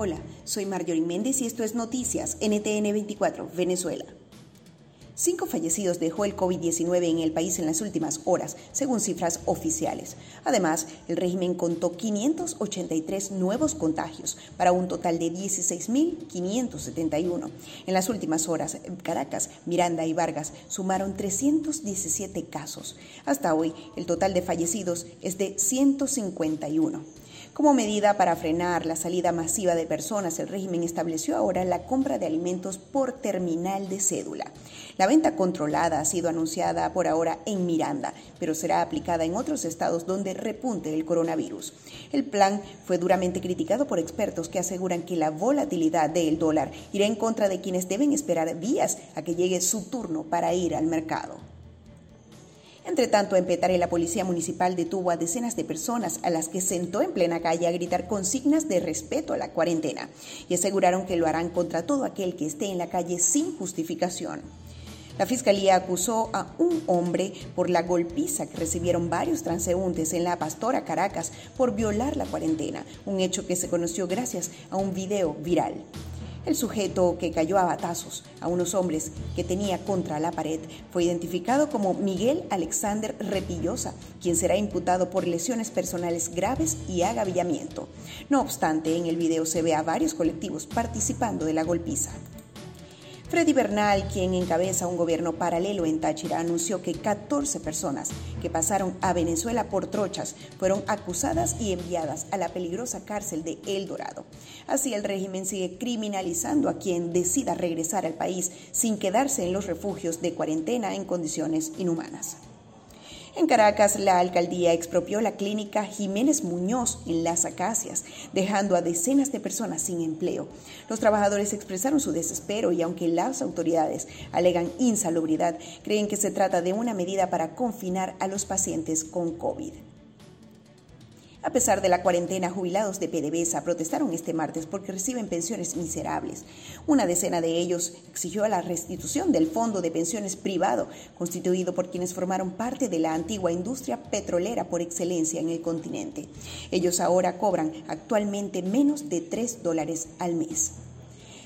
Hola, soy Marjorie Méndez y esto es Noticias NTN 24, Venezuela. Cinco fallecidos dejó el COVID-19 en el país en las últimas horas, según cifras oficiales. Además, el régimen contó 583 nuevos contagios, para un total de 16.571. En las últimas horas, Caracas, Miranda y Vargas sumaron 317 casos. Hasta hoy, el total de fallecidos es de 151. Como medida para frenar la salida masiva de personas, el régimen estableció ahora la compra de alimentos por terminal de cédula. La venta controlada ha sido anunciada por ahora en Miranda, pero será aplicada en otros estados donde repunte el coronavirus. El plan fue duramente criticado por expertos que aseguran que la volatilidad del dólar irá en contra de quienes deben esperar días a que llegue su turno para ir al mercado. Entre tanto, en Petare, la policía municipal detuvo a decenas de personas a las que sentó en plena calle a gritar consignas de respeto a la cuarentena y aseguraron que lo harán contra todo aquel que esté en la calle sin justificación. La fiscalía acusó a un hombre por la golpiza que recibieron varios transeúntes en la Pastora Caracas por violar la cuarentena, un hecho que se conoció gracias a un video viral. El sujeto que cayó a batazos a unos hombres que tenía contra la pared fue identificado como Miguel Alexander Repillosa, quien será imputado por lesiones personales graves y agavillamiento. No obstante, en el video se ve a varios colectivos participando de la golpiza. Freddy Bernal, quien encabeza un gobierno paralelo en Táchira, anunció que 14 personas que pasaron a Venezuela por trochas fueron acusadas y enviadas a la peligrosa cárcel de El Dorado. Así el régimen sigue criminalizando a quien decida regresar al país sin quedarse en los refugios de cuarentena en condiciones inhumanas. En Caracas, la alcaldía expropió la clínica Jiménez Muñoz en Las Acacias, dejando a decenas de personas sin empleo. Los trabajadores expresaron su desespero y aunque las autoridades alegan insalubridad, creen que se trata de una medida para confinar a los pacientes con COVID. A pesar de la cuarentena, jubilados de PDVSA protestaron este martes porque reciben pensiones miserables. Una decena de ellos exigió la restitución del fondo de pensiones privado, constituido por quienes formaron parte de la antigua industria petrolera por excelencia en el continente. Ellos ahora cobran actualmente menos de 3 dólares al mes.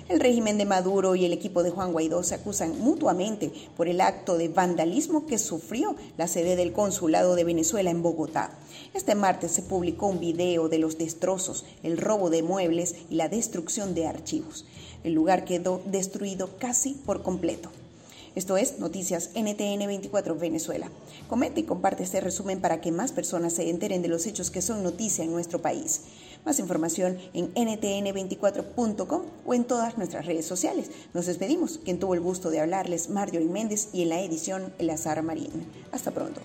El régimen de Maduro y el equipo de Juan Guaidó se acusan mutuamente por el acto de vandalismo que sufrió la sede del consulado de Venezuela en Bogotá. Este martes se publicó un video de los destrozos, el robo de muebles y la destrucción de archivos. El lugar quedó destruido casi por completo. Esto es Noticias NTN 24 Venezuela. Comenta y comparte este resumen para que más personas se enteren de los hechos que son noticia en nuestro país. Más información en ntn24.com o en todas nuestras redes sociales. Nos despedimos. Quien tuvo el gusto de hablarles, Marjorie Méndez y en la edición, El Azar Marín. Hasta pronto.